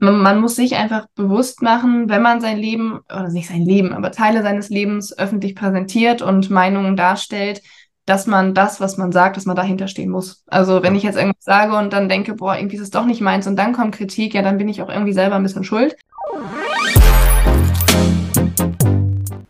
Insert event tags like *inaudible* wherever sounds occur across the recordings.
man, man muss sich einfach bewusst machen, wenn man sein Leben, oder nicht sein Leben, aber Teile seines Lebens öffentlich präsentiert und Meinungen darstellt, dass man das, was man sagt, dass man dahinter stehen muss. Also wenn ich jetzt irgendwas sage und dann denke, boah, irgendwie ist es doch nicht meins und dann kommt Kritik, ja, dann bin ich auch irgendwie selber ein bisschen schuld.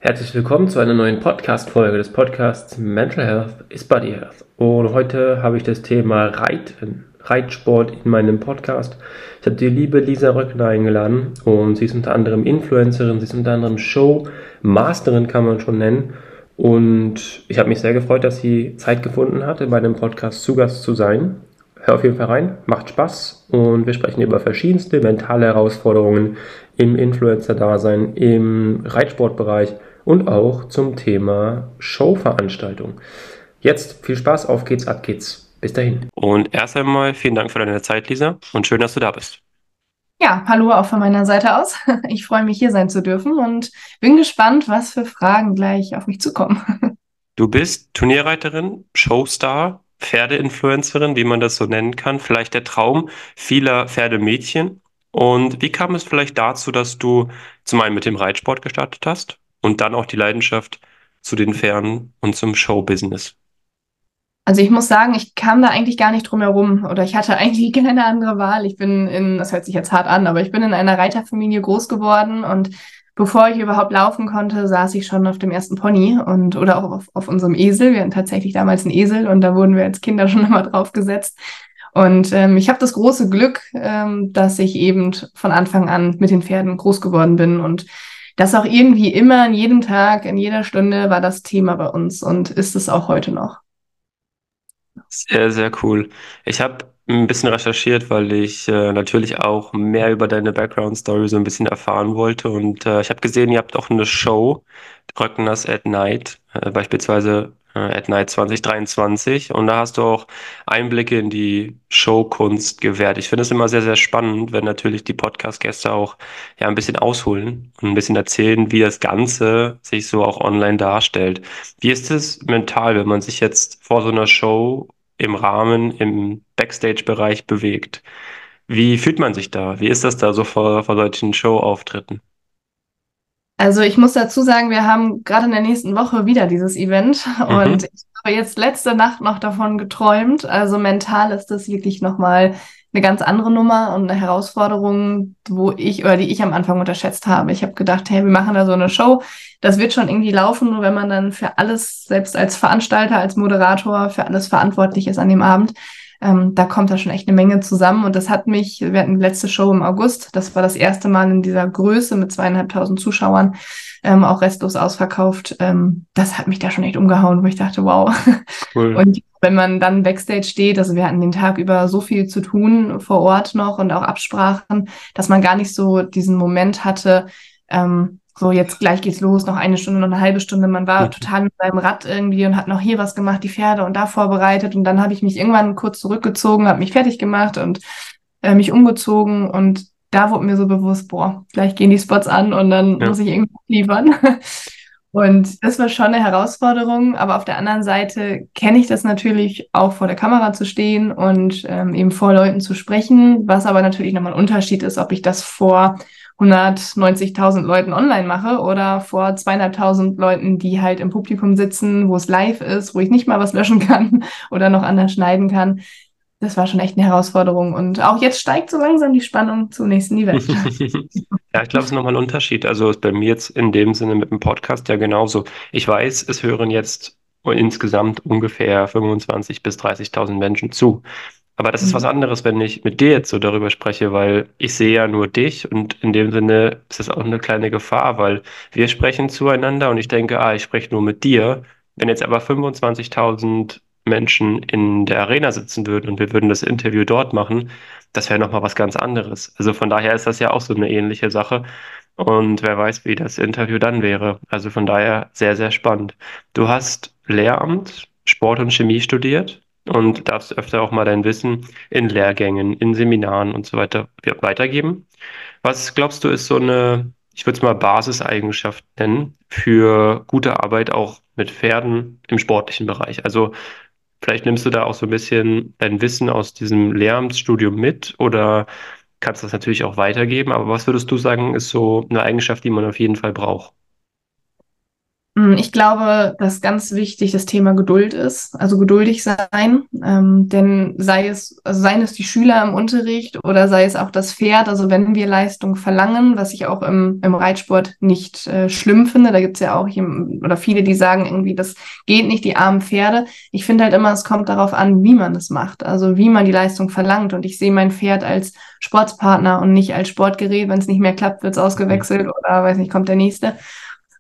Herzlich willkommen zu einer neuen Podcast-Folge des Podcasts Mental Health is Body Health. Und heute habe ich das Thema Reiten, Reitsport in meinem Podcast. Ich habe die liebe Lisa Röckner eingeladen und sie ist unter anderem Influencerin, sie ist unter anderem Showmasterin, kann man schon nennen. Und ich habe mich sehr gefreut, dass sie Zeit gefunden hat, bei dem Podcast zu Gast zu sein. Hör auf jeden Fall rein, macht Spaß und wir sprechen über verschiedenste mentale Herausforderungen im Influencer-Dasein, im Reitsportbereich und auch zum Thema Showveranstaltung. Jetzt viel Spaß, auf geht's, ab geht's. Bis dahin. Und erst einmal vielen Dank für deine Zeit, Lisa, und schön, dass du da bist. Ja, hallo auch von meiner Seite aus. *laughs* Ich freue mich, hier sein zu dürfen und bin gespannt, was für Fragen gleich auf mich zukommen. *laughs* Du bist Turnierreiterin, Showstar, Pferdeinfluencerin, wie man das so nennen kann, vielleicht der Traum vieler Pferdemädchen. Und wie kam es vielleicht dazu, dass du zum einen mit dem Reitsport gestartet hast und dann auch die Leidenschaft zu den Pferden und zum Showbusiness? Also ich muss sagen, ich kam da eigentlich gar nicht drum herum oder ich hatte *laughs* eigentlich keine andere Wahl. Ich bin in, das hört sich jetzt hart an, aber ich bin in einer Reiterfamilie groß geworden und bevor ich überhaupt laufen konnte, saß ich schon auf dem ersten Pony und oder auch auf, auf unserem Esel. Wir hatten tatsächlich damals einen Esel und da wurden wir als Kinder *laughs* schon immer drauf gesetzt. Und ähm, ich habe das große Glück, ähm, dass ich eben von Anfang an mit den Pferden groß geworden bin und das auch irgendwie immer, in jedem Tag, in jeder Stunde war das Thema bei uns und ist es auch heute noch. Sehr, sehr cool. Ich habe ein bisschen recherchiert, weil ich äh, natürlich auch mehr über deine Background-Story so ein bisschen erfahren wollte. Und äh, ich habe gesehen, ihr habt auch eine Show, Röckners at Night, äh, beispielsweise äh, at Night 2023. Und da hast du auch Einblicke in die Showkunst gewährt. Ich finde es immer sehr, sehr spannend, wenn natürlich die Podcast-Gäste auch ja ein bisschen ausholen und ein bisschen erzählen, wie das Ganze sich so auch online darstellt. Wie ist es mental, wenn man sich jetzt vor so einer Show im Rahmen, im Backstage-Bereich bewegt. Wie fühlt man sich da? Wie ist das da so vor, vor solchen Show-Auftritten? Also ich muss dazu sagen, wir haben gerade in der nächsten Woche wieder dieses Event mhm. und ich habe jetzt letzte Nacht noch davon geträumt. Also mental ist das wirklich nochmal eine ganz andere Nummer und eine Herausforderung, wo ich oder die ich am Anfang unterschätzt habe. Ich habe gedacht, hey, wir machen da so eine Show, das wird schon irgendwie laufen, nur wenn man dann für alles, selbst als Veranstalter, als Moderator, für alles verantwortlich ist an dem Abend. Ähm, da kommt da schon echt eine Menge zusammen. Und das hat mich, wir hatten die letzte Show im August, das war das erste Mal in dieser Größe mit zweieinhalbtausend Zuschauern, ähm, auch restlos ausverkauft. Ähm, das hat mich da schon echt umgehauen, wo ich dachte, wow. Cool. Und wenn man dann Backstage steht, also wir hatten den Tag über so viel zu tun vor Ort noch und auch Absprachen, dass man gar nicht so diesen Moment hatte, ähm, so jetzt gleich geht's los, noch eine Stunde, noch eine halbe Stunde. Man war mhm. total mit seinem Rad irgendwie und hat noch hier was gemacht, die Pferde und da vorbereitet. Und dann habe ich mich irgendwann kurz zurückgezogen, habe mich fertig gemacht und äh, mich umgezogen und da wurde mir so bewusst, boah, gleich gehen die Spots an und dann ja. muss ich irgendwas liefern. *laughs* Und das war schon eine Herausforderung, aber auf der anderen Seite kenne ich das natürlich auch vor der Kamera zu stehen und ähm, eben vor Leuten zu sprechen, was aber natürlich nochmal ein Unterschied ist, ob ich das vor 190.000 Leuten online mache oder vor zweieinhalbtausend Leuten, die halt im Publikum sitzen, wo es live ist, wo ich nicht mal was löschen kann *laughs* oder noch anders schneiden kann. Das war schon echt eine Herausforderung. Und auch jetzt steigt so langsam die Spannung zum nächsten Event. *laughs* *laughs* ja, ich glaube, es ist nochmal ein Unterschied. Also ist bei mir jetzt in dem Sinne mit dem Podcast ja genauso. Ich weiß, es hören jetzt insgesamt ungefähr 25.000 bis 30.000 Menschen zu. Aber das ist was mhm. anderes, wenn ich mit dir jetzt so darüber spreche, weil ich sehe ja nur dich und in dem Sinne ist das auch eine kleine Gefahr, weil wir sprechen zueinander und ich denke, ah, ich spreche nur mit dir. Wenn jetzt aber 25.000 Menschen in der Arena sitzen würden und wir würden das Interview dort machen, das wäre nochmal was ganz anderes. Also von daher ist das ja auch so eine ähnliche Sache. Und wer weiß, wie das Interview dann wäre. Also von daher sehr, sehr spannend. Du hast Lehramt, Sport und Chemie studiert und darfst öfter auch mal dein Wissen in Lehrgängen, in Seminaren und so weiter weitergeben. Was glaubst du, ist so eine, ich würde es mal Basiseigenschaft nennen, für gute Arbeit auch mit Pferden im sportlichen Bereich? Also vielleicht nimmst du da auch so ein bisschen dein Wissen aus diesem Lehramtsstudium mit oder kannst das natürlich auch weitergeben, aber was würdest du sagen, ist so eine Eigenschaft, die man auf jeden Fall braucht? Hm, ich glaube, dass ganz wichtig das Thema Geduld ist, also geduldig sein, ähm, denn sei es, also seien es die Schüler im Unterricht oder sei es auch das Pferd, also wenn wir Leistung verlangen, was ich auch im, im Reitsport nicht äh, schlimm finde, da gibt's ja auch jemand, oder viele, die sagen irgendwie, das geht nicht, die armen Pferde. Ich finde halt immer, es kommt darauf an, wie man das macht, also wie man die Leistung verlangt. Und ich sehe mein Pferd als Sportspartner und nicht als Sportgerät, wenn es nicht mehr klappt, wird's ausgewechselt oder weiß nicht, kommt der nächste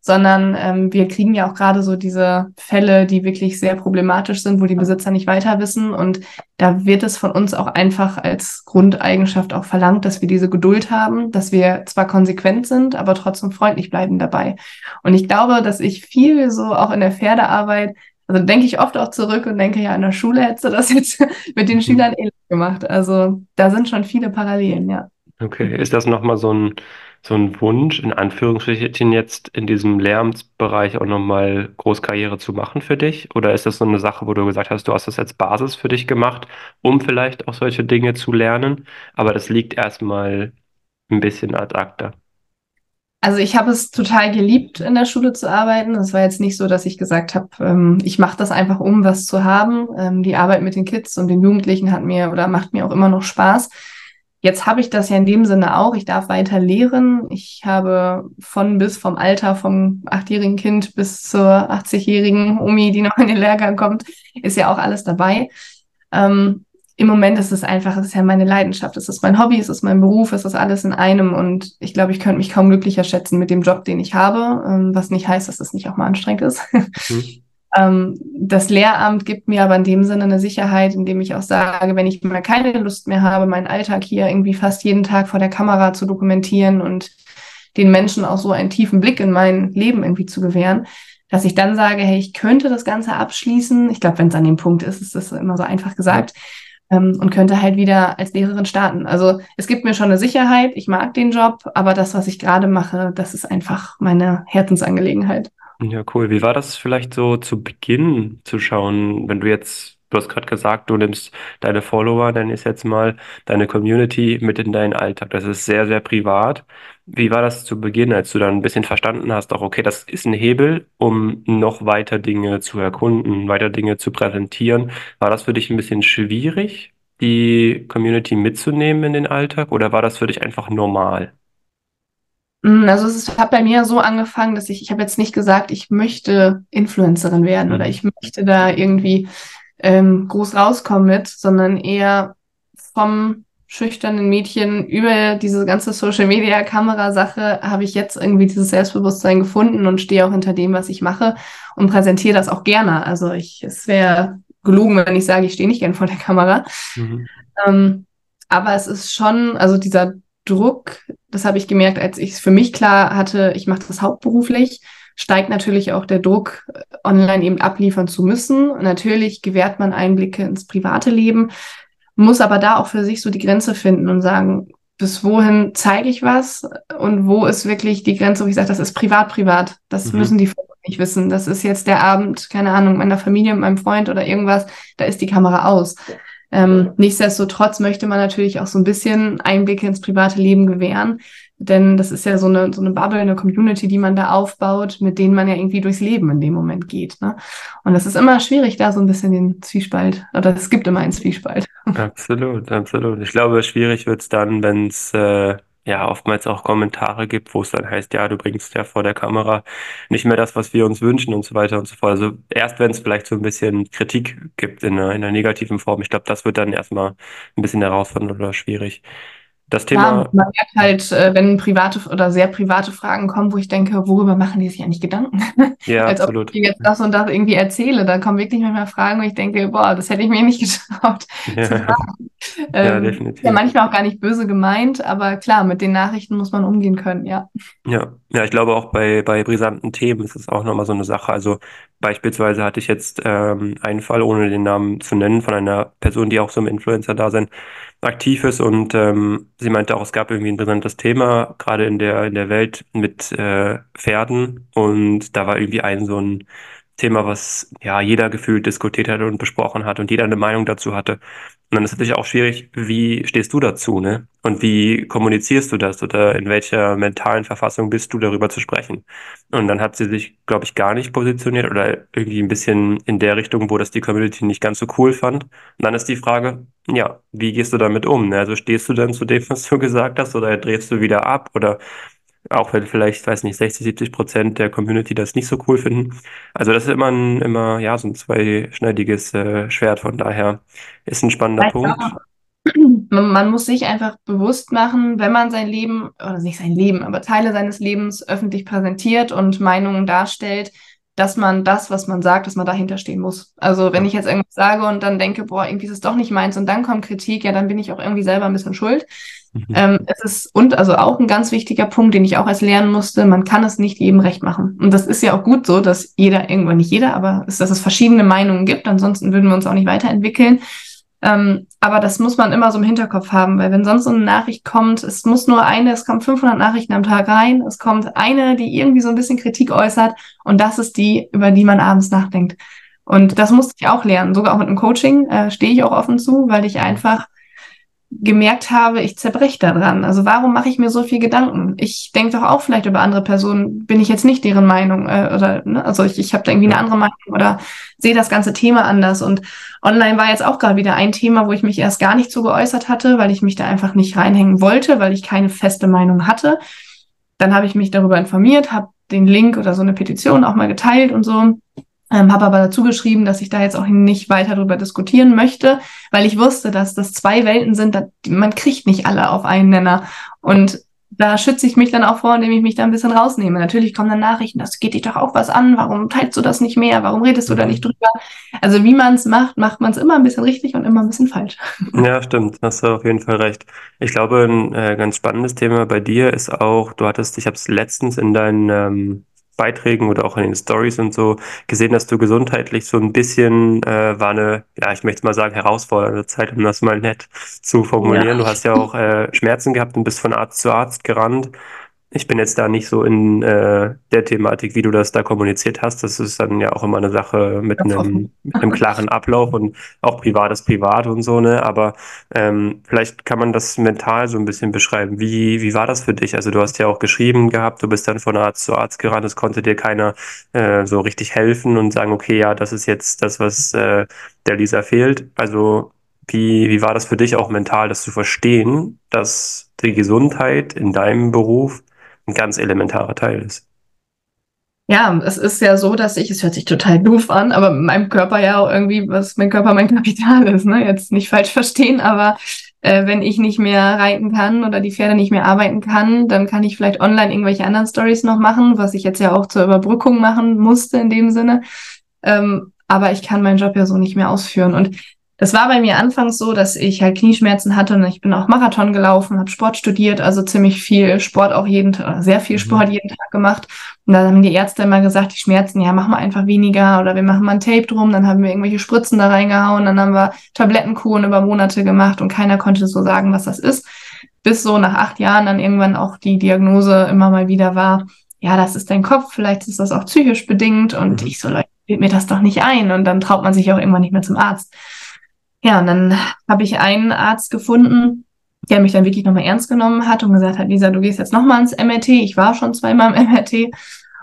sondern ähm, wir kriegen ja auch gerade so diese Fälle, die wirklich sehr problematisch sind, wo die Besitzer nicht weiter wissen. Und da wird es von uns auch einfach als Grundeigenschaft auch verlangt, dass wir diese Geduld haben, dass wir zwar konsequent sind, aber trotzdem freundlich bleiben dabei. Und ich glaube, dass ich viel so auch in der Pferdearbeit also denke ich oft auch zurück und denke, ja, in der Schule hättest du das jetzt *laughs* mit den. Schülern ähnlich gemacht. Also da sind schon viele Parallelen, ja. Okay, ist das nochmal so ein so ein Wunsch, in Anführungsstrichen jetzt in diesem Lehramtsbereich auch nochmal Großkarriere zu machen für dich? Oder ist das so eine Sache, wo du gesagt hast, du hast das als Basis für dich gemacht, um vielleicht auch solche Dinge zu lernen, aber das liegt erstmal ein bisschen ad acta? Also ich habe es total geliebt, in der Schule zu arbeiten. Es war jetzt nicht so, dass ich gesagt habe, ähm, ich mache das einfach, um was zu haben. Ähm, die Arbeit mit den Kids und den Jugendlichen hat mir oder macht mir auch immer noch Spaß. Jetzt habe ich das ja in dem Sinne auch. Ich darf weiter lehren. Ich habe von bis vom Alter vom achtjährigen Kind bis zur 80-jährigen Omi, die noch in den Lehrgang kommt, ist ja auch alles dabei. Ähm, Im Moment ist es einfach, es ist ja meine Leidenschaft, es ist mein Hobby, es ist mein Beruf, es ist alles in einem und ich glaube, ich könnte mich kaum glücklicher schätzen mit dem Job, den ich habe, ähm, was nicht heißt, dass es nicht auch mal anstrengend ist. Mhm. *laughs* Ähm, das Lehramt gibt mir aber in dem Sinne eine Sicherheit, indem ich auch sage, wenn ich mal keine Lust mehr habe, meinen Alltag hier irgendwie fast jeden Tag vor der Kamera zu dokumentieren und den Menschen auch so einen tiefen Blick in mein Leben irgendwie zu gewähren, dass ich dann sage, hey, ich könnte das Ganze abschließen. Ich glaube, wenn es an dem Punkt ist, ist das immer so einfach gesagt. Ähm, und könnte halt wieder als Lehrerin starten. Also es gibt mir schon eine Sicherheit, ich mag den Job, aber das, was ich gerade mache, das ist einfach meine Herzensangelegenheit. Ja, cool. Wie war das vielleicht so zu Beginn zu schauen, wenn du jetzt, du hast gerade gesagt, du nimmst deine Follower, dann ist jetzt mal deine Community mit in deinen Alltag. Das ist sehr, sehr privat. Wie war das zu Beginn, als du dann ein bisschen verstanden hast, auch okay, das ist ein Hebel, um noch weiter Dinge zu erkunden, weiter Dinge zu präsentieren. War das für dich ein bisschen schwierig, die Community mitzunehmen in den Alltag, oder war das für dich einfach normal? Mm, also es hat bei mir so angefangen, dass ich, ich habe jetzt nicht gesagt, ich möchte Influencerin werden mhm. oder ich möchte da irgendwie ähm, groß rauskommen mit, sondern eher vom schüchternen Mädchen über diese ganze Social Media Kamera Sache habe ich jetzt irgendwie dieses Selbstbewusstsein gefunden und stehe auch hinter dem, was ich mache und präsentiere das auch gerne. Also ich, es wäre gelogen, wenn ich sage, ich stehe nicht gern vor der Kamera. Mhm. Ähm, aber es ist schon, also dieser Druck, das habe ich gemerkt, als ich es für mich klar hatte, ich mache das hauptberuflich, steigt natürlich auch der Druck, online eben abliefern zu müssen. Natürlich gewährt man Einblicke ins private Leben, muss aber da auch für sich so die Grenze finden und sagen, bis wohin zeige ich was und wo ist wirklich die Grenze, wo ich sage, das ist privat, privat. Das mhm. müssen die nicht wissen. Das ist jetzt der Abend, keine Ahnung, meiner Familie, meinem Freund oder irgendwas, da ist die Kamera aus. Ähm, nichtsdestotrotz möchte man natürlich auch so ein bisschen Einblicke ins private Leben gewähren, denn das ist ja so eine, so eine Bubble, eine Community, die man da aufbaut, mit denen man ja irgendwie durchs Leben in dem Moment geht. Ne? Und das ist immer schwierig, da so ein bisschen den Zwiespalt, oder es gibt immer einen Zwiespalt. Absolut, absolut. Ich glaube, schwierig wird's dann, wenn es äh, ja oftmals auch Kommentare gibt, wo es dann heißt, ja, du bringst ja vor der Kamera nicht mehr das, was wir uns wünschen und so weiter und so fort. Also erst wenn es vielleicht so ein bisschen Kritik gibt in einer, in einer negativen Form, ich glaube, das wird dann erstmal ein bisschen herausfordernd oder schwierig. Das Thema. Ja, man merkt halt, äh, wenn private oder sehr private Fragen kommen, wo ich denke, worüber machen die sich eigentlich Gedanken? *laughs* Ja, Als absolut. ob ich jetzt das und das irgendwie erzähle. Da kommen wirklich manchmal Fragen, wo ich denke, boah, das hätte ich mir nicht *laughs* getraut ja. zu fragen. ja, ähm, definitiv. Ja, manchmal auch gar nicht böse gemeint, aber klar, mit den Nachrichten muss man umgehen können, ja. Ja, ja, ich glaube auch bei, bei brisanten Themen ist es auch nochmal so eine Sache. Also beispielsweise hatte ich jetzt ähm, einen Fall, ohne den Namen zu nennen, von einer Person, die auch so im Influencer-Dasein aktiv ist und ähm, sie meinte auch, es gab irgendwie ein brisantes Thema, gerade in der, in der Welt mit äh, Pferden und da war irgendwie ein so ein Thema, was ja jeder gefühlt diskutiert hat und besprochen hat und jeder eine Meinung dazu hatte. Und dann ist natürlich auch schwierig, wie stehst du dazu, ne? Und wie kommunizierst du das oder in welcher mentalen Verfassung bist du, darüber zu sprechen? Und dann hat sie sich, glaube ich, gar nicht positioniert oder irgendwie ein bisschen in der Richtung, wo das die Community nicht ganz so cool fand. Und dann ist die Frage, ja, wie gehst du damit um? Ne? Also stehst du dann zu dem, was du *laughs* gesagt hast oder drehst du wieder ab oder auch wenn vielleicht, weiß nicht, 60, 70 Prozent der Community das nicht so cool finden. Also das ist immer ein, immer, ja, so ein zweischneidiges äh, Schwert. Von daher ist ein spannender ja, Punkt. *clears throat* Man muss sich einfach bewusst machen, wenn man sein Leben, oder nicht sein Leben, aber Teile seines Lebens öffentlich präsentiert und Meinungen darstellt, dass man das, was man sagt, dass man dahinter stehen muss. Also wenn ich jetzt irgendwas sage und dann denke, boah, irgendwie ist es doch nicht meins und dann kommt Kritik, ja, dann bin ich auch irgendwie selber ein bisschen schuld. Mhm. Ähm, es ist, und also auch ein ganz wichtiger Punkt, den ich auch als lernen musste, man kann es nicht jedem recht machen. Und das ist ja auch gut so, dass jeder, irgendwann nicht jeder, aber ist, dass es verschiedene Meinungen gibt, ansonsten würden wir uns auch nicht weiterentwickeln. Ähm, aber das muss man immer so im Hinterkopf haben, weil wenn sonst so eine Nachricht kommt, es muss nur eine, es kommen 500 Nachrichten am Tag rein, es kommt eine, die irgendwie so ein bisschen Kritik äußert und das ist die, über die man abends nachdenkt. Und das musste ich auch lernen, sogar auch mit dem Coaching äh, stehe ich auch offen zu, weil ich einfach gemerkt habe, ich zerbreche daran. Also warum mache ich mir so viel Gedanken? Ich denke doch auch vielleicht über andere Personen, bin ich jetzt nicht deren Meinung äh, oder ne? also ich, ich habe da irgendwie eine andere Meinung oder sehe das ganze Thema anders. Und online war jetzt auch gerade wieder ein Thema, wo ich mich erst gar nicht so geäußert hatte, weil ich mich da einfach nicht reinhängen wollte, weil ich keine feste Meinung hatte. Dann habe ich mich darüber informiert, habe den Link oder so eine Petition auch mal geteilt und so ähm, habe aber dazu geschrieben, dass ich da jetzt auch nicht weiter darüber diskutieren möchte, weil ich wusste, dass das zwei Welten sind, man kriegt nicht alle auf einen Nenner. Und da schütze ich mich dann auch vor, indem ich mich da ein bisschen rausnehme. Natürlich kommen dann Nachrichten, das geht dich doch auch was an, warum teilst du das nicht mehr, warum redest du da nicht drüber? Also wie man es macht, macht man es immer ein bisschen richtig und immer ein bisschen falsch. *laughs* Ja, stimmt, hast du auf jeden Fall recht. Ich glaube, ein äh, ganz spannendes Thema bei dir ist auch, du hattest, ich habe es letztens in deinen ähm, Beiträgen oder auch in den Stories und so gesehen, dass du gesundheitlich so ein bisschen äh, war eine, ja, ich möchte mal sagen, herausfordernde Zeit, um das mal nett zu formulieren. Ja. Du hast ja auch äh, Schmerzen gehabt und bist von Arzt zu Arzt gerannt. Ich bin jetzt da nicht so in äh, der Thematik, wie du das da kommuniziert hast. Das ist dann ja auch immer eine Sache mit einem, mit einem klaren Ablauf und auch privates Privat und so, ne? Aber ähm, vielleicht kann man das mental so ein bisschen beschreiben. Wie, wie war das für dich? Also du hast ja auch geschrieben gehabt, du bist dann von Arzt zu Arzt gerannt, es konnte dir keiner äh, so richtig helfen und sagen, okay, ja, das ist jetzt das, was äh, der Lisa fehlt. Also wie, wie war das für dich auch mental, das zu verstehen, dass die Gesundheit in deinem Beruf ein ganz elementarer Teil ist. Ja, es ist ja so, dass ich, es hört sich total doof an, aber mit meinem Körper ja auch irgendwie, was mein Körper mein *laughs* Kapital ist, ne? Jetzt nicht falsch verstehen, aber äh, wenn ich nicht mehr reiten kann oder die Pferde nicht mehr arbeiten kann, dann kann ich vielleicht online irgendwelche anderen Stories noch machen, was ich jetzt ja auch zur Überbrückung machen musste in dem Sinne. Ähm, aber ich kann meinen Job ja so nicht mehr ausführen. Und das war bei mir anfangs so, dass ich halt Knieschmerzen hatte und ich bin auch Marathon gelaufen, habe Sport studiert, also ziemlich viel Sport auch jeden Tag, sehr viel mhm. Sport jeden Tag gemacht. Und da haben die Ärzte immer gesagt, die Schmerzen, ja, machen wir einfach weniger oder wir machen mal ein Tape drum, dann haben wir irgendwelche Spritzen da reingehauen, dann haben wir Tablettenkuren über Monate gemacht und keiner konnte so sagen, was das ist. Bis so nach acht Jahren dann irgendwann auch die Diagnose immer mal wieder war, ja, das ist dein Kopf, vielleicht ist das auch psychisch bedingt und mhm. ich so, Leute, mir das doch nicht ein und dann traut man sich auch irgendwann nicht mehr zum Arzt. Ja, und dann habe ich einen Arzt gefunden, der mich dann wirklich nochmal ernst genommen hat und gesagt hat, Lisa, du gehst jetzt nochmal ins MRT. Ich war schon zweimal im MRT.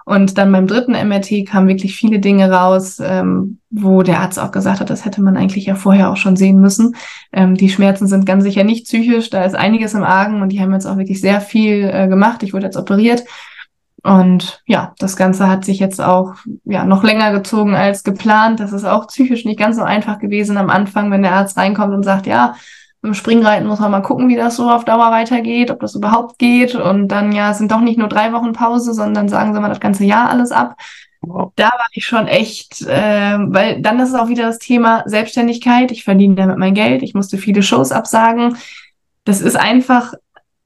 Und dann beim dritten MRT kamen wirklich viele Dinge raus, ähm, wo der Arzt auch gesagt hat, das hätte man eigentlich ja vorher auch schon sehen müssen. Ähm, die Schmerzen sind ganz sicher nicht psychisch, da ist einiges im Argen und die haben jetzt auch wirklich sehr viel äh, gemacht. Ich wurde jetzt operiert. Und ja, das Ganze hat sich jetzt auch ja noch länger gezogen als geplant. Das ist auch psychisch nicht ganz so einfach gewesen am Anfang, wenn der Arzt reinkommt und sagt, ja, im Springreiten muss man mal gucken, wie das so auf Dauer weitergeht, ob das überhaupt geht. Und dann ja, es sind doch nicht nur drei Wochen Pause, sondern sagen sie mal das ganze Jahr alles ab. Da war ich schon echt, äh, weil dann ist es auch wieder das Thema Selbstständigkeit. Ich verdiene damit mein Geld. Ich musste viele Shows absagen. Das ist einfach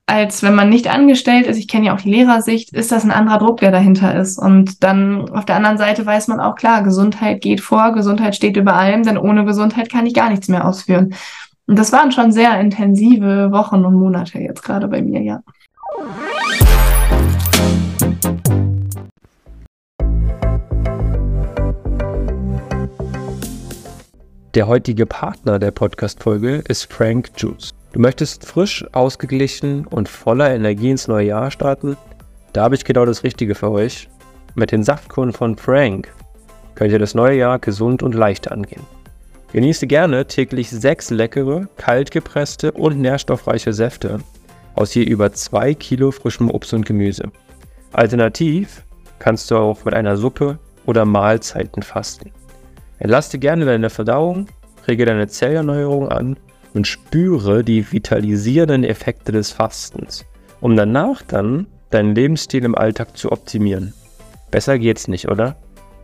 als wenn man nicht angestellt ist, ich kenne ja auch die Lehrersicht, ist das ein anderer Druck, der dahinter ist. Und dann auf der anderen Seite weiß man auch klar, Gesundheit geht vor, Gesundheit steht über allem, denn ohne Gesundheit kann ich gar nichts mehr ausführen. Und das waren schon sehr intensive Wochen und Monate jetzt gerade bei mir, ja. Der heutige Partner der Podcast-Folge ist Frank Juice. Du möchtest frisch, ausgeglichen und voller Energie ins neue Jahr starten? Da habe ich genau das Richtige für euch. Mit den Saftkuren von Frank könnt ihr das neue Jahr gesund und leicht angehen. Genieße gerne täglich sechs leckere, kaltgepresste und nährstoffreiche Säfte aus je über zwei Kilo frischem Obst und Gemüse. Alternativ kannst du auch mit einer Suppe oder Mahlzeiten fasten. Entlaste gerne deine Verdauung, rege deine Zellerneuerung an und spüre die vitalisierenden Effekte des Fastens, um danach dann deinen Lebensstil im Alltag zu optimieren. Besser geht's nicht, oder?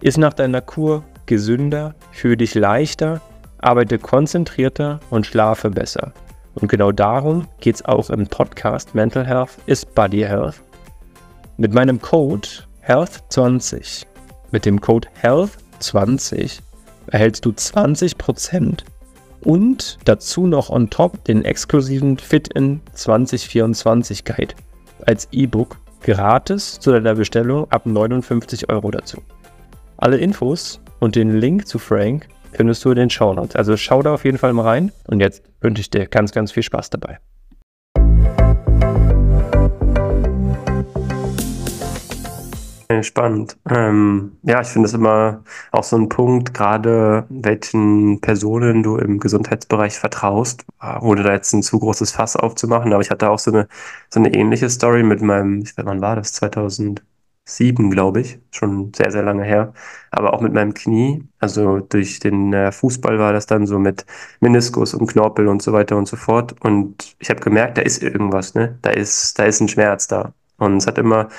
Ist nach deiner Kur gesünder, fühle dich leichter arbeite konzentrierter und schlafe besser. Und genau darum geht es auch im Podcast Mental Health is Body Health. Mit meinem Code Health20, mit dem Code Health20 erhältst du 20% und dazu noch on top den exklusiven Fit-In 2024 Guide als E-Book gratis zu deiner Bestellung ab 59 Euro dazu. Alle Infos und den Link zu Frank findest du in den Shownotes. Also schau da auf jeden Fall mal rein und jetzt wünsche ich dir ganz, ganz viel Spaß dabei. Spannend. Ähm, ja, ich finde es immer auch so ein Punkt, gerade welchen Personen du im Gesundheitsbereich vertraust, ohne da jetzt ein zu großes Fass aufzumachen. Aber ich hatte auch so eine, so eine ähnliche Story mit meinem, ich weiß, wann war das? 2000, sieben, glaube ich, schon sehr, sehr lange her. Aber auch mit meinem Knie, also durch den äh, Fußball war das dann so mit Meniskus und Knorpel und so weiter und so fort. Und ich habe gemerkt, da ist irgendwas, ne? Da ist, da ist ein Schmerz da. Und es hat immer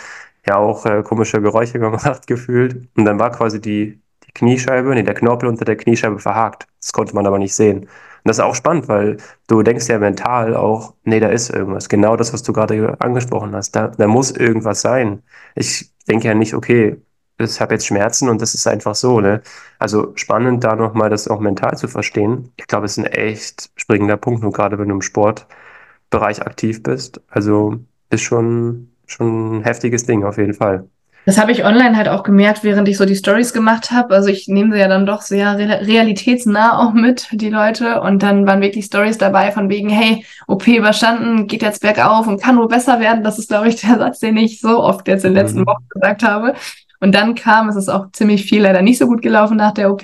ja auch äh, komische Geräusche *laughs* gemacht gefühlt. Und dann war quasi die, die Kniescheibe, nee, der Knorpel unter der Kniescheibe verhakt. Das konnte man aber nicht sehen. Und das ist auch spannend, weil du denkst ja mental auch, nee, da ist irgendwas. Genau das, was du gerade angesprochen hast. Da, da muss irgendwas sein. Ich denke ja nicht, okay, ich habe jetzt Schmerzen und das ist einfach so. Ne? Also spannend, da nochmal das auch mental zu verstehen. Ich glaube, es ist ein echt springender Punkt, nur gerade wenn du im Sportbereich aktiv bist. Also ist schon, schon ein heftiges Ding auf jeden Fall. Das habe ich online halt auch gemerkt, während ich so die Stories gemacht habe. Also ich nehme sie ja dann doch sehr realitätsnah auch mit, die Leute. Und dann waren wirklich Stories dabei von wegen, hey, OP überstanden, geht jetzt bergauf und kann nur besser werden. Das ist, glaube ich, der Satz, den ich so oft jetzt in den letzten mhm. Wochen gesagt habe. Und dann kam, es ist auch ziemlich viel leider nicht so gut gelaufen nach der OP.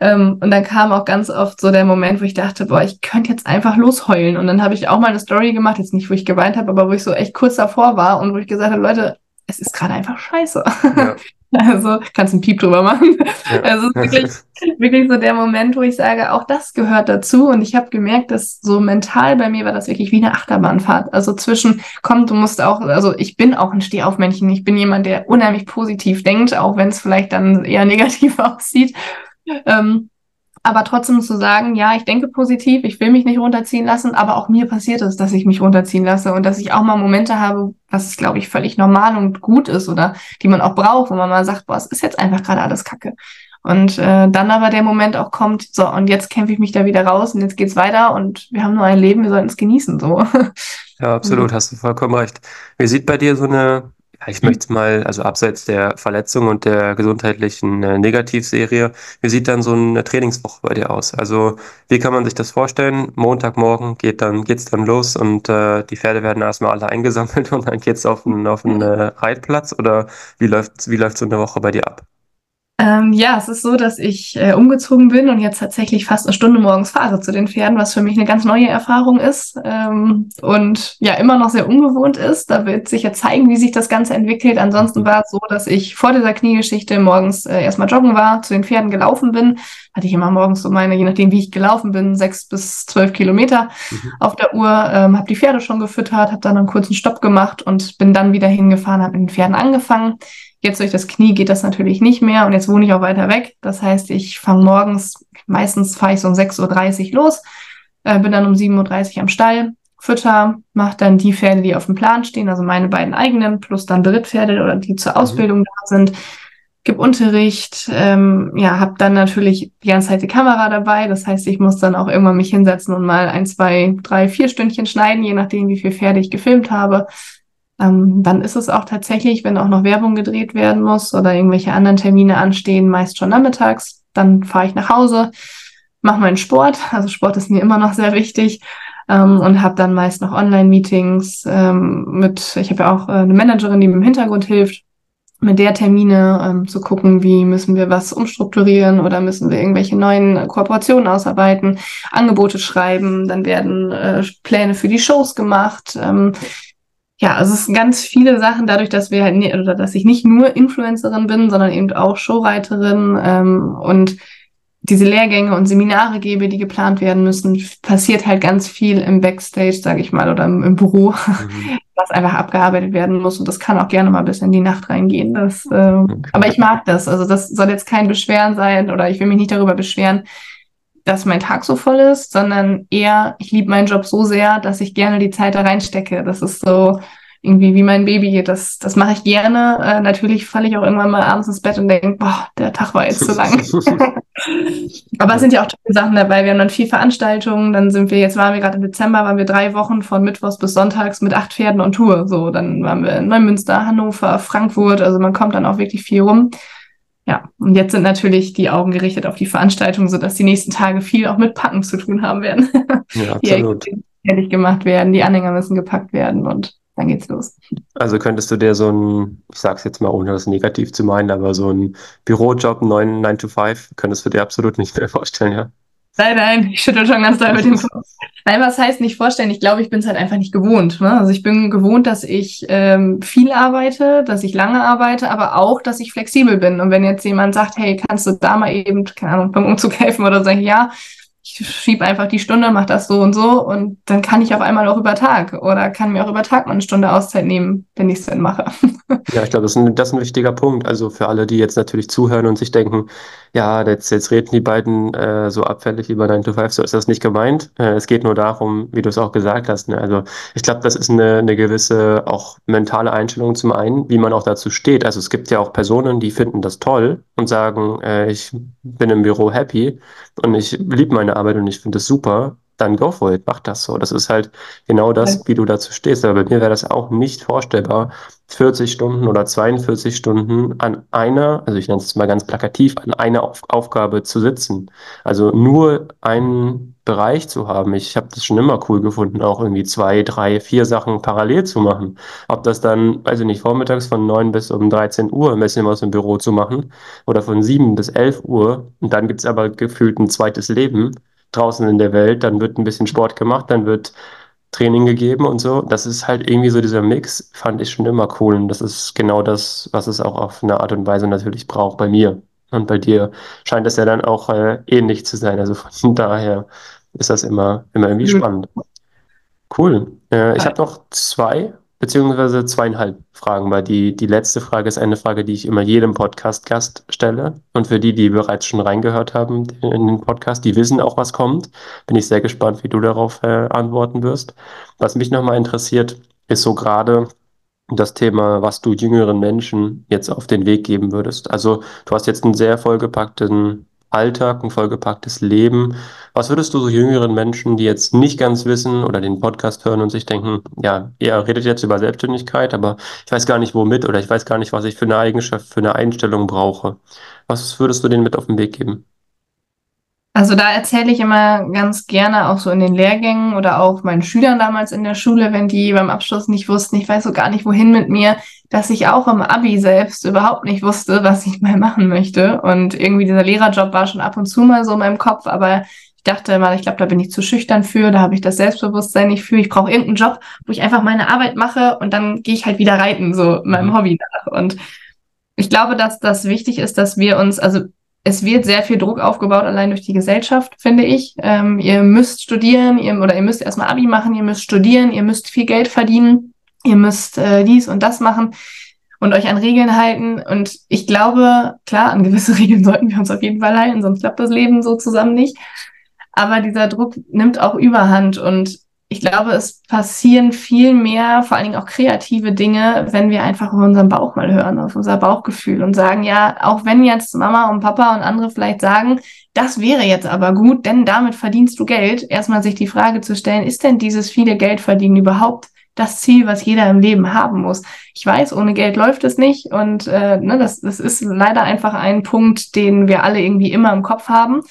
Ähm, und dann kam auch ganz oft so der Moment, wo ich dachte, boah, ich könnte jetzt einfach losheulen. Und dann habe ich auch mal eine Story gemacht, jetzt nicht, wo ich geweint habe, aber wo ich so echt kurz davor war und wo ich gesagt habe, Leute, es ist gerade einfach scheiße. Ja. *laughs* Also kannst einen Piep drüber machen. Ja. Also wirklich, wirklich so der Moment, wo ich sage, auch das gehört dazu. Und ich habe gemerkt, dass so mental bei mir war das wirklich wie eine Achterbahnfahrt. Also zwischen, komm, du musst auch, also ich bin auch ein Stehaufmännchen. Ich bin jemand, der unheimlich positiv denkt, auch wenn es vielleicht dann eher *laughs* negativ aussieht. Ähm, aber trotzdem zu sagen, ja, ich denke positiv, ich will mich nicht runterziehen lassen, aber auch mir passiert es, dass ich mich runterziehen lasse und dass ich auch mal Momente habe, was, glaube ich, völlig normal und gut ist oder die man auch braucht, wo man mal sagt, boah, es ist jetzt einfach gerade alles Kacke. Und äh, dann aber der Moment auch kommt, so, und jetzt kämpfe ich mich da wieder raus und jetzt geht's weiter und wir haben nur ein Leben, wir sollten es genießen, so. Ja, absolut, hast du vollkommen recht. Wie sieht bei dir so eine ich möchte mal, also abseits der Verletzung und der gesundheitlichen äh, Negativserie, wie sieht dann so eine Trainingswoche bei dir aus? Also wie kann man sich das vorstellen? Montagmorgen geht dann geht's dann los und äh, die Pferde werden erstmal alle *laughs* eingesammelt und dann geht's auf einen auf einen äh, Reitplatz oder wie läuft wie läuft so eine Woche bei dir ab? Ähm, ja, es ist so, dass ich äh, umgezogen bin und jetzt tatsächlich fast eine Stunde morgens fahre zu den Pferden, was für mich eine ganz neue Erfahrung ist ähm, und ja immer noch sehr ungewohnt ist. Da wird sich ja zeigen, wie sich das Ganze entwickelt. Ansonsten war es so, dass ich vor dieser Kniegeschichte morgens äh, erstmal joggen war, zu den Pferden gelaufen bin. Hatte ich immer morgens so meine, je nachdem wie ich gelaufen bin, sechs bis zwölf Kilometer mhm. auf der Uhr, ähm, habe die Pferde schon gefüttert, habe dann einen kurzen Stopp gemacht und bin dann wieder hingefahren, habe mit den Pferden angefangen. Jetzt durch das Knie geht das natürlich nicht mehr und jetzt wohne ich auch weiter weg. Das heißt, ich fange morgens, meistens fahre ich so um 6.30 Uhr los, äh, bin dann um 7.30 Uhr am Stall, fütter, mache dann die Pferde, die auf dem Plan stehen, also meine beiden eigenen, plus dann Drittpferde oder die zur mhm. Ausbildung mhm. da sind, gebe Unterricht, ähm, ja, habe dann natürlich die ganze Zeit die Kamera dabei. Das heißt, ich muss dann auch irgendwann mich hinsetzen und mal ein, zwei, drei, vier Stündchen schneiden, je nachdem, wie viel Pferde ich gefilmt habe. Ähm, dann ist es auch tatsächlich, wenn auch noch Werbung gedreht werden muss oder irgendwelche anderen Termine anstehen, meist schon nachmittags. Dann fahre ich nach Hause, mache meinen Sport. Also Sport ist mir immer noch sehr wichtig. Ähm, und habe dann meist noch Online-Meetings ähm, mit, ich habe ja auch äh, eine Managerin, die mir im Hintergrund hilft, mit der Termine ähm, zu gucken, wie müssen wir was umstrukturieren oder müssen wir irgendwelche neuen Kooperationen ausarbeiten, Angebote schreiben, dann werden äh, Pläne für die Shows gemacht. Ähm, ja, also es sind ganz viele Sachen, dadurch, dass wir halt, oder dass ich nicht nur Influencerin bin, sondern eben auch Showreiterin ähm, und diese Lehrgänge und Seminare gebe, die geplant werden müssen, passiert halt ganz viel im Backstage, sage ich mal, oder im, im Büro, *laughs* mhm. was einfach abgearbeitet werden muss. Und das kann auch gerne mal bis in die Nacht reingehen. Das, äh, okay. Aber ich mag das. Also das soll jetzt kein Beschweren sein oder ich will mich nicht darüber beschweren, dass mein Tag so voll ist, sondern eher, ich liebe meinen Job so sehr, dass ich gerne die Zeit da reinstecke. Das ist so, irgendwie wie mein Baby. Das, das mache ich gerne. Äh, natürlich falle ich auch irgendwann mal abends ins Bett und denke, boah, der Tag war jetzt zu lang. *laughs* Aber es sind ja auch tolle Sachen dabei. Wir haben dann vier Veranstaltungen. Dann sind wir, jetzt waren wir gerade im Dezember, waren wir drei Wochen von Mittwochs bis Sonntags mit acht Pferden on Tour. So, dann waren wir in Neumünster, Hannover, Frankfurt. Also man kommt dann auch wirklich viel rum. Ja, und jetzt sind natürlich die Augen gerichtet auf die Veranstaltung, sodass die nächsten Tage viel auch mit Packen zu tun haben werden. *laughs* Ja, absolut. die fertig gemacht werden, die Anhänger müssen gepackt werden und dann geht's los. Also könntest du dir so ein, ich sag's jetzt mal, ohne das negativ zu meinen, aber so ein Bürojob 9, 9 to 5, könntest du dir absolut nicht mehr vorstellen, ja? Nein, nein, ich schüttel schon ganz doll mit dem Kopf. Nein, was heißt nicht vorstellen? Ich glaube, ich bin es halt einfach nicht gewohnt. Ne? Also ich bin gewohnt, dass ich ähm, viel arbeite, dass ich lange arbeite, aber auch, dass ich flexibel bin. Und wenn jetzt jemand sagt, hey, kannst du da mal eben, keine Ahnung, beim Umzug *laughs* helfen oder sage ich, ja, ich schiebe einfach die Stunde, mache das so und so und dann kann ich auf einmal auch über Tag oder kann mir auch über Tag mal eine Stunde Auszeit nehmen, wenn ich es denn mache. *laughs* Ja, ich glaube, das, das, ist ein wichtiger Punkt. Also für alle, die jetzt natürlich zuhören und sich denken, ja, jetzt, jetzt reden die beiden äh, so abfällig über 9 to 5, so ist das nicht gemeint. Äh, es geht nur darum, wie du es auch gesagt hast. Ne? Also ich glaube, das ist eine, eine gewisse auch mentale Einstellung zum einen, wie man auch dazu steht. Also es gibt ja auch Personen, die finden das toll und sagen, äh, ich bin im Büro happy und ich liebe meine Arbeit und ich finde das super dann go for it, mach das so. Das ist halt genau das, wie du dazu stehst. Aber bei mir wäre das auch nicht vorstellbar, 40 Stunden oder 42 Stunden an einer, also ich nenne es mal ganz plakativ, an einer Auf Aufgabe zu sitzen. Also nur einen Bereich zu haben. Ich habe das schon immer cool gefunden, auch irgendwie zwei, drei, vier Sachen parallel zu machen. Ob das dann, also nicht, vormittags von 9 bis um 13 Uhr ein bisschen was im Büro zu machen oder von 7 bis 11 Uhr und dann gibt's aber gefühlt ein zweites Leben draußen in der Welt, dann wird ein bisschen Sport gemacht, dann wird Training gegeben und so. Das ist halt irgendwie so dieser Mix, fand ich schon immer cool. Und das ist genau das, was es auch auf eine Art und Weise natürlich braucht bei mir. Und bei dir scheint es ja dann auch äh, ähnlich zu sein. Also von *laughs* daher ist das immer, immer irgendwie mhm. spannend. Cool. Äh, ich habe noch zwei beziehungsweise zweieinhalb Fragen, weil die, die letzte Frage ist eine Frage, die ich immer jedem Podcast-Gast stelle. Und für die, die bereits schon reingehört haben in den Podcast, die wissen auch, was kommt. Bin ich sehr gespannt, wie du darauf äh, antworten wirst. Was mich nochmal interessiert, ist so gerade, das Thema, was du jüngeren Menschen jetzt auf den Weg geben würdest. Also du hast jetzt einen sehr vollgepackten Alltag, ein vollgepacktes Leben. Was würdest du so jüngeren Menschen, die jetzt nicht ganz wissen oder den Podcast hören und sich denken, ja, ihr redet jetzt über Selbstständigkeit, aber ich weiß gar nicht womit oder ich weiß gar nicht, was ich für eine Eigenschaft, für eine Einstellung brauche. Was würdest du denen mit auf den Weg geben? Also da erzähle ich immer ganz gerne auch so in den Lehrgängen oder auch meinen Schülern damals in der Schule, wenn die beim Abschluss nicht wussten, ich weiß so gar nicht wohin mit mir, dass ich auch im Abi selbst überhaupt nicht wusste, was ich *laughs* mal machen möchte. Und irgendwie dieser Lehrerjob war schon ab und zu mal so in meinem Kopf, aber ich dachte mal, ich glaube, da bin ich zu schüchtern für, da habe ich das Selbstbewusstsein nicht für. Ich brauche irgendeinen Job, wo ich einfach meine Arbeit mache und dann gehe ich halt wieder reiten, so meinem mhm. Hobby nach. Und ich glaube, dass das wichtig ist, dass wir uns, also es wird sehr viel Druck aufgebaut, allein durch die Gesellschaft, finde ich. Ähm, ihr müsst studieren, ihr, oder ihr müsst erstmal Abi machen, ihr müsst studieren, ihr müsst viel Geld verdienen, ihr müsst äh, dies und das machen und euch an Regeln halten. Und ich glaube, klar, an gewisse *laughs* Regeln sollten wir uns auf jeden Fall halten, sonst klappt das Leben so zusammen nicht. Aber dieser Druck nimmt auch Überhand und ich glaube, es passieren viel mehr, vor allen Dingen auch kreative Dinge, wenn wir einfach auf unseren Bauch mal hören, auf unser Bauchgefühl und sagen, ja, auch wenn jetzt Mama und Papa und andere vielleicht sagen, das wäre jetzt aber gut, denn damit verdienst du Geld, erstmal sich die Frage zu stellen, ist denn dieses viele Geld verdienen überhaupt das Ziel, was jeder im Leben haben muss? Ich weiß, ohne Geld läuft es nicht und äh, ne, das, das ist leider einfach ein Punkt, den wir alle irgendwie immer im Kopf haben.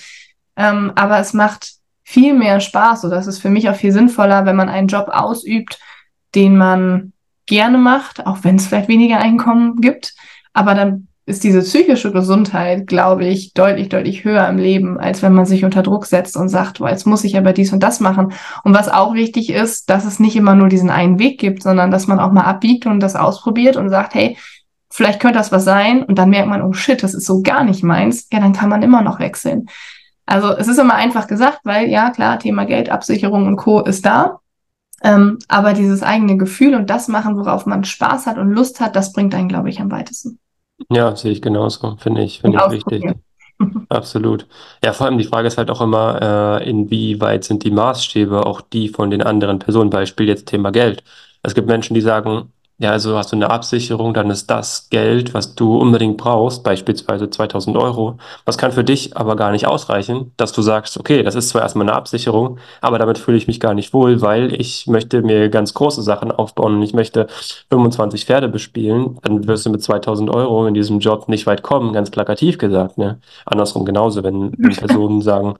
ähm, aber es macht viel mehr Spaß oder es ist für mich auch viel sinnvoller, wenn man einen Job ausübt, den man gerne macht, auch wenn es vielleicht weniger Einkommen gibt, aber dann ist diese psychische Gesundheit, glaube ich, deutlich, deutlich höher im Leben, als wenn man sich unter Druck setzt und sagt, boah, jetzt muss ich aber dies und das machen. Und was auch wichtig ist, dass es nicht immer nur diesen einen Weg gibt, sondern dass man auch mal abbiegt und das ausprobiert und sagt, hey, vielleicht könnte das was sein. Und dann merkt man, oh shit, das ist so gar nicht meins. Ja, dann kann man immer noch wechseln. Also es ist immer einfach gesagt, weil ja, klar, Thema Geldabsicherung und Co. ist da. Ähm, aber dieses eigene Gefühl und das machen, worauf man Spaß hat und Lust hat, das bringt einen, glaube ich, am weitesten. Ja, sehe ich genauso, finde ich, finde ich wichtig. *laughs* Absolut. Ja, vor allem die Frage ist halt auch immer, äh, inwieweit sind die Maßstäbe auch die von den anderen Personen, Beispiel jetzt Thema Geld. Es gibt Menschen, die sagen, ja, also hast du eine Absicherung, dann ist das Geld, was du unbedingt brauchst, beispielsweise 2000 Euro. Das kann für dich aber gar nicht ausreichen, dass du sagst, okay, das ist zwar erstmal eine Absicherung, aber damit fühle ich mich gar nicht wohl, weil ich möchte mir ganz große Sachen aufbauen und ich möchte 25 Pferde bespielen. Dann wirst du mit 2000 Euro in diesem Job nicht weit kommen, ganz plakativ gesagt. Ne? Andersrum genauso, wenn, wenn *laughs* Personen sagen,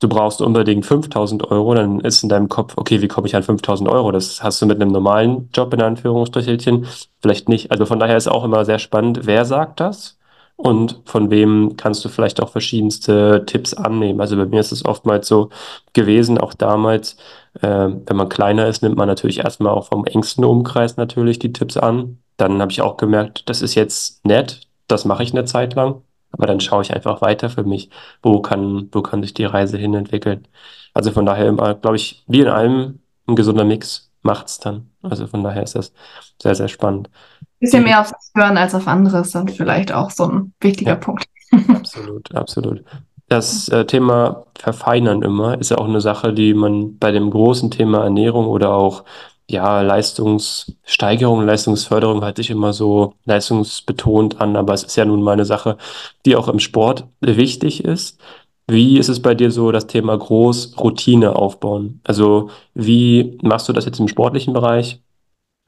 du brauchst unbedingt 5000 Euro, dann ist in deinem Kopf, okay, wie komme ich an 5000 Euro? Das hast du mit einem normalen Job in Anführungsstrichelchen vielleicht nicht. Also von daher ist auch immer sehr spannend, wer sagt das und von wem kannst du vielleicht auch verschiedenste Tipps annehmen. Also bei mir ist es oftmals so gewesen, auch damals, äh, wenn man kleiner ist, nimmt man natürlich erstmal auch vom engsten Umkreis natürlich die Tipps an. Dann habe ich auch gemerkt, das ist jetzt nett, das mache ich eine Zeit lang. Aber dann schaue ich einfach weiter für mich, wo kann, wo kann sich die Reise hin entwickeln. Also von daher immer, glaube ich, wie in allem ein gesunder Mix macht's dann. Also von daher ist das sehr, sehr spannend. Bisschen mehr auf das Hören als auf anderes, dann vielleicht auch so ein wichtiger ja, Punkt. absolut, absolut. Das äh, Thema Verfeinern immer ist ja auch eine Sache, die man bei dem großen Thema Ernährung oder auch ja, Leistungssteigerung, Leistungsförderung hört sich immer so leistungsbetont an, aber es ist ja nun mal eine Sache, die auch im Sport wichtig ist. Wie ist es bei dir so, das Thema groß Routine aufbauen? Also wie machst du das jetzt im sportlichen Bereich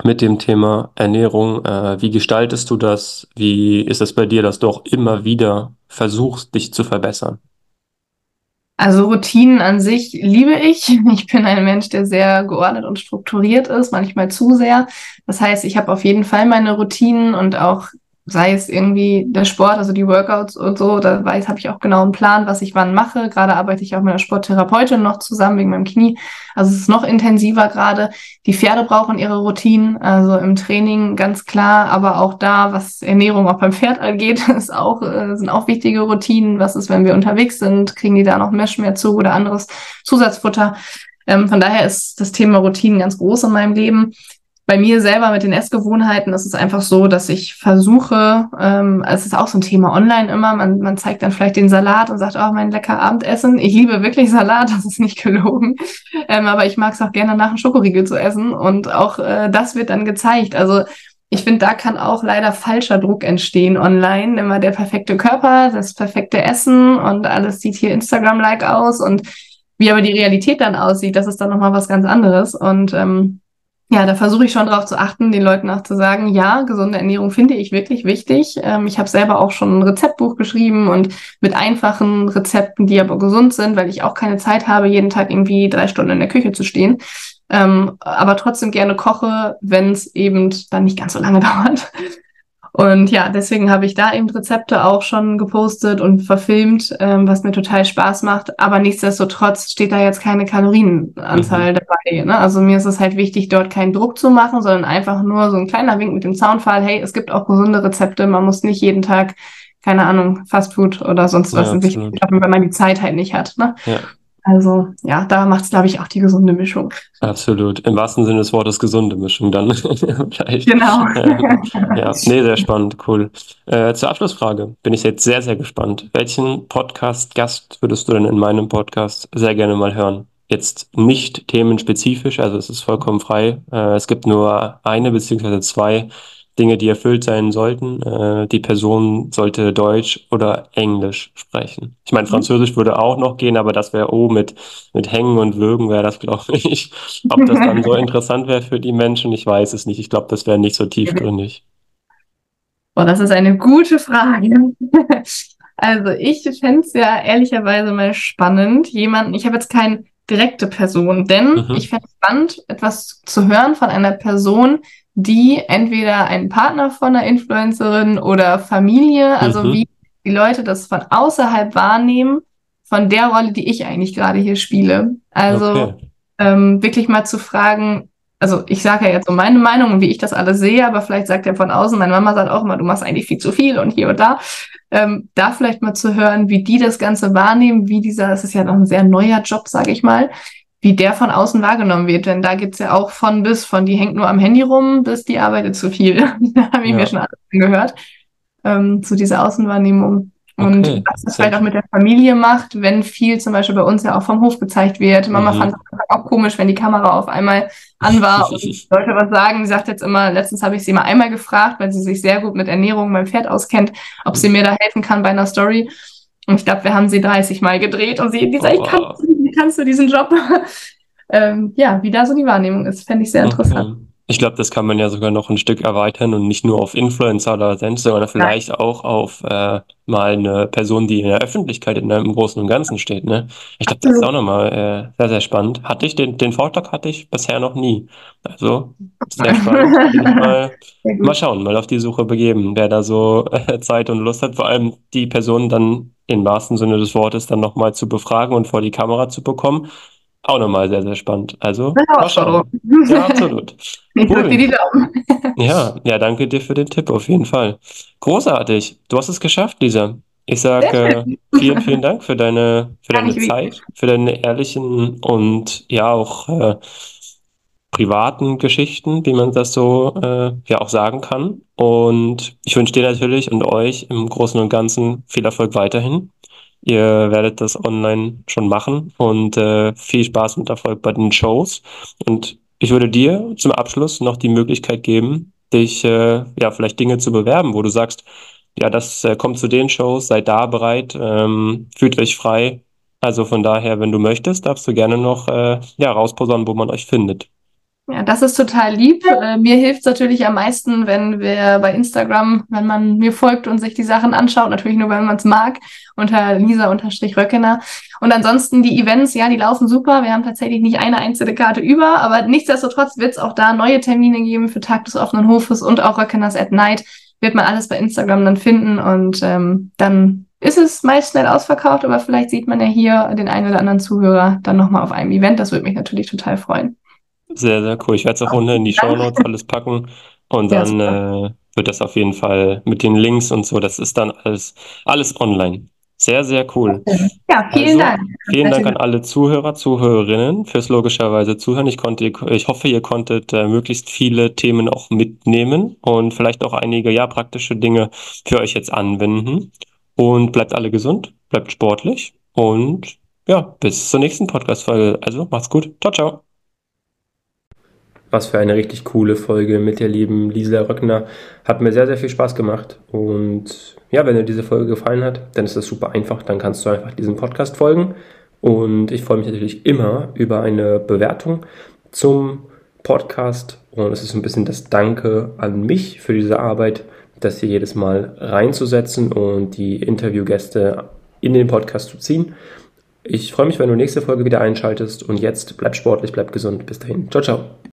mit dem Thema Ernährung? Äh, wie gestaltest du das? Wie ist es bei dir, dass du auch immer wieder versuchst, dich zu verbessern? Also Routinen an sich liebe ich. *laughs* Ich bin ein Mensch, der sehr geordnet und strukturiert ist, manchmal zu sehr. Das heißt, ich habe auf jeden Fall meine Routinen und auch sei es irgendwie der Sport, also die Workouts und so, da weiß, habe ich auch genau einen Plan, was ich wann mache. Gerade arbeite ich auch mit einer Sporttherapeutin noch zusammen wegen meinem Knie. Also es ist noch intensiver gerade. Die Pferde brauchen ihre Routinen, also im Training ganz klar, aber auch da, was Ernährung auch beim Pferd angeht, *laughs* ist auch, äh, sind auch wichtige Routinen. Was ist, wenn wir unterwegs sind? Kriegen die da noch Mesh mehr zu oder anderes Zusatzfutter? Ähm, von daher ist das Thema Routinen ganz groß in meinem Leben bei mir selber mit den Essgewohnheiten ist es einfach so, dass ich versuche, ähm, es ist auch so ein Thema online immer, man, man zeigt dann vielleicht den Salat und sagt, oh, mein lecker Abendessen. Ich liebe wirklich Salat, *laughs* das ist nicht gelogen. Ähm, aber ich mag es auch gerne nach einem Schokoriegel zu essen und auch äh, das wird dann gezeigt. Also ich finde, da kann auch leider falscher Druck entstehen online. Immer der perfekte Körper, das perfekte Essen und alles sieht hier Instagram-like aus und wie aber die Realität dann aussieht, das ist dann nochmal was ganz anderes. Und ähm, ja, da versuche ich schon darauf zu achten, den Leuten auch zu sagen, ja, gesunde Ernährung finde ich wirklich wichtig. Ähm, ich habe selber auch schon ein Rezeptbuch geschrieben und mit einfachen Rezepten, die aber gesund sind, weil ich auch keine Zeit habe, jeden Tag irgendwie drei Stunden in der Küche zu stehen. Ähm, aber trotzdem gerne koche, wenn es eben dann nicht ganz so lange *laughs* dauert. Und ja, deswegen habe ich da eben Rezepte auch schon gepostet und verfilmt, ähm, was mir total Spaß macht. Aber nichtsdestotrotz steht da jetzt keine Kalorienanzahl mhm. dabei. Ne? Also mir ist es halt wichtig, dort keinen Druck zu machen, sondern einfach nur so ein kleiner Wink mit dem Zaunfall. Hey, es gibt auch gesunde Rezepte. Man muss nicht jeden Tag, keine Ahnung, Fastfood oder sonst was ja, sich wenn man die Zeit halt nicht hat. Ne? Ja. Also ja, da macht es, glaube ich, auch die gesunde Mischung. Absolut. Im wahrsten Sinne des Wortes gesunde Mischung dann. *laughs* Vielleicht. Genau. ja, nee, sehr spannend, cool. Äh, zur Abschlussfrage bin ich jetzt sehr, sehr gespannt. Welchen Podcast-Gast würdest du denn in meinem Podcast sehr gerne mal hören? Jetzt nicht themenspezifisch, also es ist vollkommen frei. Äh, es gibt nur eine beziehungsweise zwei Dinge, die erfüllt sein sollten. Äh, die Person sollte Deutsch oder Englisch sprechen. Ich meine, mhm. Französisch würde auch noch gehen, aber das wäre, oh, mit, mit Hängen und Würgen wäre das, glaube *laughs* ich. Ob das dann so *laughs* interessant wäre für die Menschen, ich weiß es nicht. Ich glaube, das wäre nicht so tiefgründig. Boah, das ist eine gute Frage. *laughs* Also ich fände es ja ehrlicherweise mal spannend, jemanden, ich habe jetzt keine direkte Person, denn mhm. ich fände es spannend, etwas zu hören von einer Person, die entweder einen Partner von einer Influencerin oder Familie, also mhm. wie die Leute das von außerhalb wahrnehmen, von der Rolle, die ich eigentlich gerade hier spiele. Also okay. ähm, wirklich mal zu fragen, also ich sage ja jetzt so meine Meinung und wie ich das alles sehe, aber vielleicht sagt er von außen, meine Mama sagt auch immer, du machst eigentlich viel zu viel und hier und da. Ähm, da vielleicht mal zu hören, wie die das Ganze wahrnehmen, wie dieser, das ist ja noch ein sehr neuer Job, sage ich mal, wie der von außen wahrgenommen wird. Denn da gibt's ja auch von bis, von die hängt nur am Handy rum, bis die arbeitet zu viel. *laughs* da habe ich ja. mir schon alles angehört, ähm, zu dieser Außenwahrnehmung. Und okay. was das vielleicht auch mit der Familie macht, wenn viel zum Beispiel bei uns ja auch vom Hof gezeigt wird. Mama mhm. fand es auch komisch, wenn die Kamera auf einmal an war und *laughs* Leute was sagen. Sie sagt jetzt immer, letztens habe ich sie mal einmal gefragt, weil sie sich sehr gut mit Ernährung beim Pferd auskennt, ob sie mir da helfen kann bei einer Story. Und ich glaube, wir haben sie 30 Mal gedreht und sie, die sagt, oh. ich kann, wie kannst du diesen Job? *laughs* ähm, ja, wie da so die Wahrnehmung ist, fände ich sehr interessant. Okay. Ich glaube, das kann man ja sogar noch ein Stück erweitern und nicht nur auf Influencer oder sonst, sondern vielleicht ja. auch auf äh, mal eine Person, die in der Öffentlichkeit in einem Großen und Ganzen steht. Ne? Ich glaube, das ist auch nochmal äh, sehr, sehr spannend. Hatte ich den, den Vortrag hatte ich bisher noch nie. Also sehr spannend. mal, *laughs* mal schauen, mal auf die Suche begeben, wer da so äh, Zeit und Lust hat. Vor allem die Person dann im wahrsten Sinne des Wortes dann nochmal zu befragen und vor die Kamera zu bekommen auch nochmal sehr, sehr spannend. Also, mal schauen. *laughs* Ja, absolut. Ich cool. dir die Daumen. *laughs* ja, ja, danke dir für den Tipp, auf jeden Fall. Großartig. Du hast es geschafft, Lisa. Ich sage äh, vielen, vielen Dank für deine, für deine Zeit, für deine ehrlichen und ja auch äh, privaten Geschichten, wie man das so äh, ja auch sagen kann. Und ich wünsche dir natürlich und euch im Großen und Ganzen viel Erfolg weiterhin. Ihr werdet das online schon machen und äh, viel Spaß und Erfolg bei den Shows. Und ich würde dir zum Abschluss noch die Möglichkeit geben, dich äh, ja vielleicht Dinge zu bewerben, wo du sagst, ja, das äh, kommt zu den Shows, seid da bereit, ähm, fühlt euch frei. Also von daher, wenn du möchtest, darfst du gerne noch äh, ja, rausposaunen, wo man euch findet. Ja, das ist total lieb. Äh, mir hilft es natürlich am meisten, wenn wir bei Instagram, wenn man mir folgt und sich die Sachen anschaut, natürlich nur, wenn man es mag, unter Lisa-Röckener. Und ansonsten die Events, ja, die laufen super. Wir haben tatsächlich nicht eine einzelne Karte über, aber nichtsdestotrotz wird es auch da neue Termine geben für Tag des offenen Hofes und auch Röckeners at Night. Wird man alles bei Instagram dann finden und ähm, dann ist es meist schnell ausverkauft, aber vielleicht sieht man ja hier den einen oder anderen Zuhörer dann nochmal auf einem Event. Das würde mich natürlich total freuen. Sehr, sehr cool. Ich werde es auch unten in die Show Notes alles packen und dann äh, wird das auf jeden Fall mit den Links und so, das ist dann alles, alles online. Sehr, sehr cool. Ja, vielen also, Dank. Vielen Dank an alle Zuhörer, Zuhörerinnen fürs logischerweise Zuhören. Ich konnte, ich hoffe, ihr konntet äh, möglichst viele Themen auch mitnehmen und vielleicht auch einige ja praktische Dinge für euch jetzt anwenden. Und bleibt alle gesund, bleibt sportlich und ja, bis zur nächsten Podcast-Folge. Also macht's gut. Ciao, ciao. Was für eine richtig coole Folge mit der lieben Lisa Röckner. Hat mir sehr, sehr viel Spaß gemacht. Und ja, wenn dir diese Folge gefallen hat, dann ist das super einfach. Dann kannst du einfach diesem Podcast folgen. Und ich freue mich natürlich immer über eine Bewertung zum Podcast. Und es ist ein bisschen das Danke an mich für diese Arbeit, das hier jedes Mal reinzusetzen und die Interviewgäste in den Podcast zu ziehen. Ich freue mich, wenn du nächste Folge wieder einschaltest. Und jetzt bleib sportlich, bleib gesund. Bis dahin. Ciao, ciao.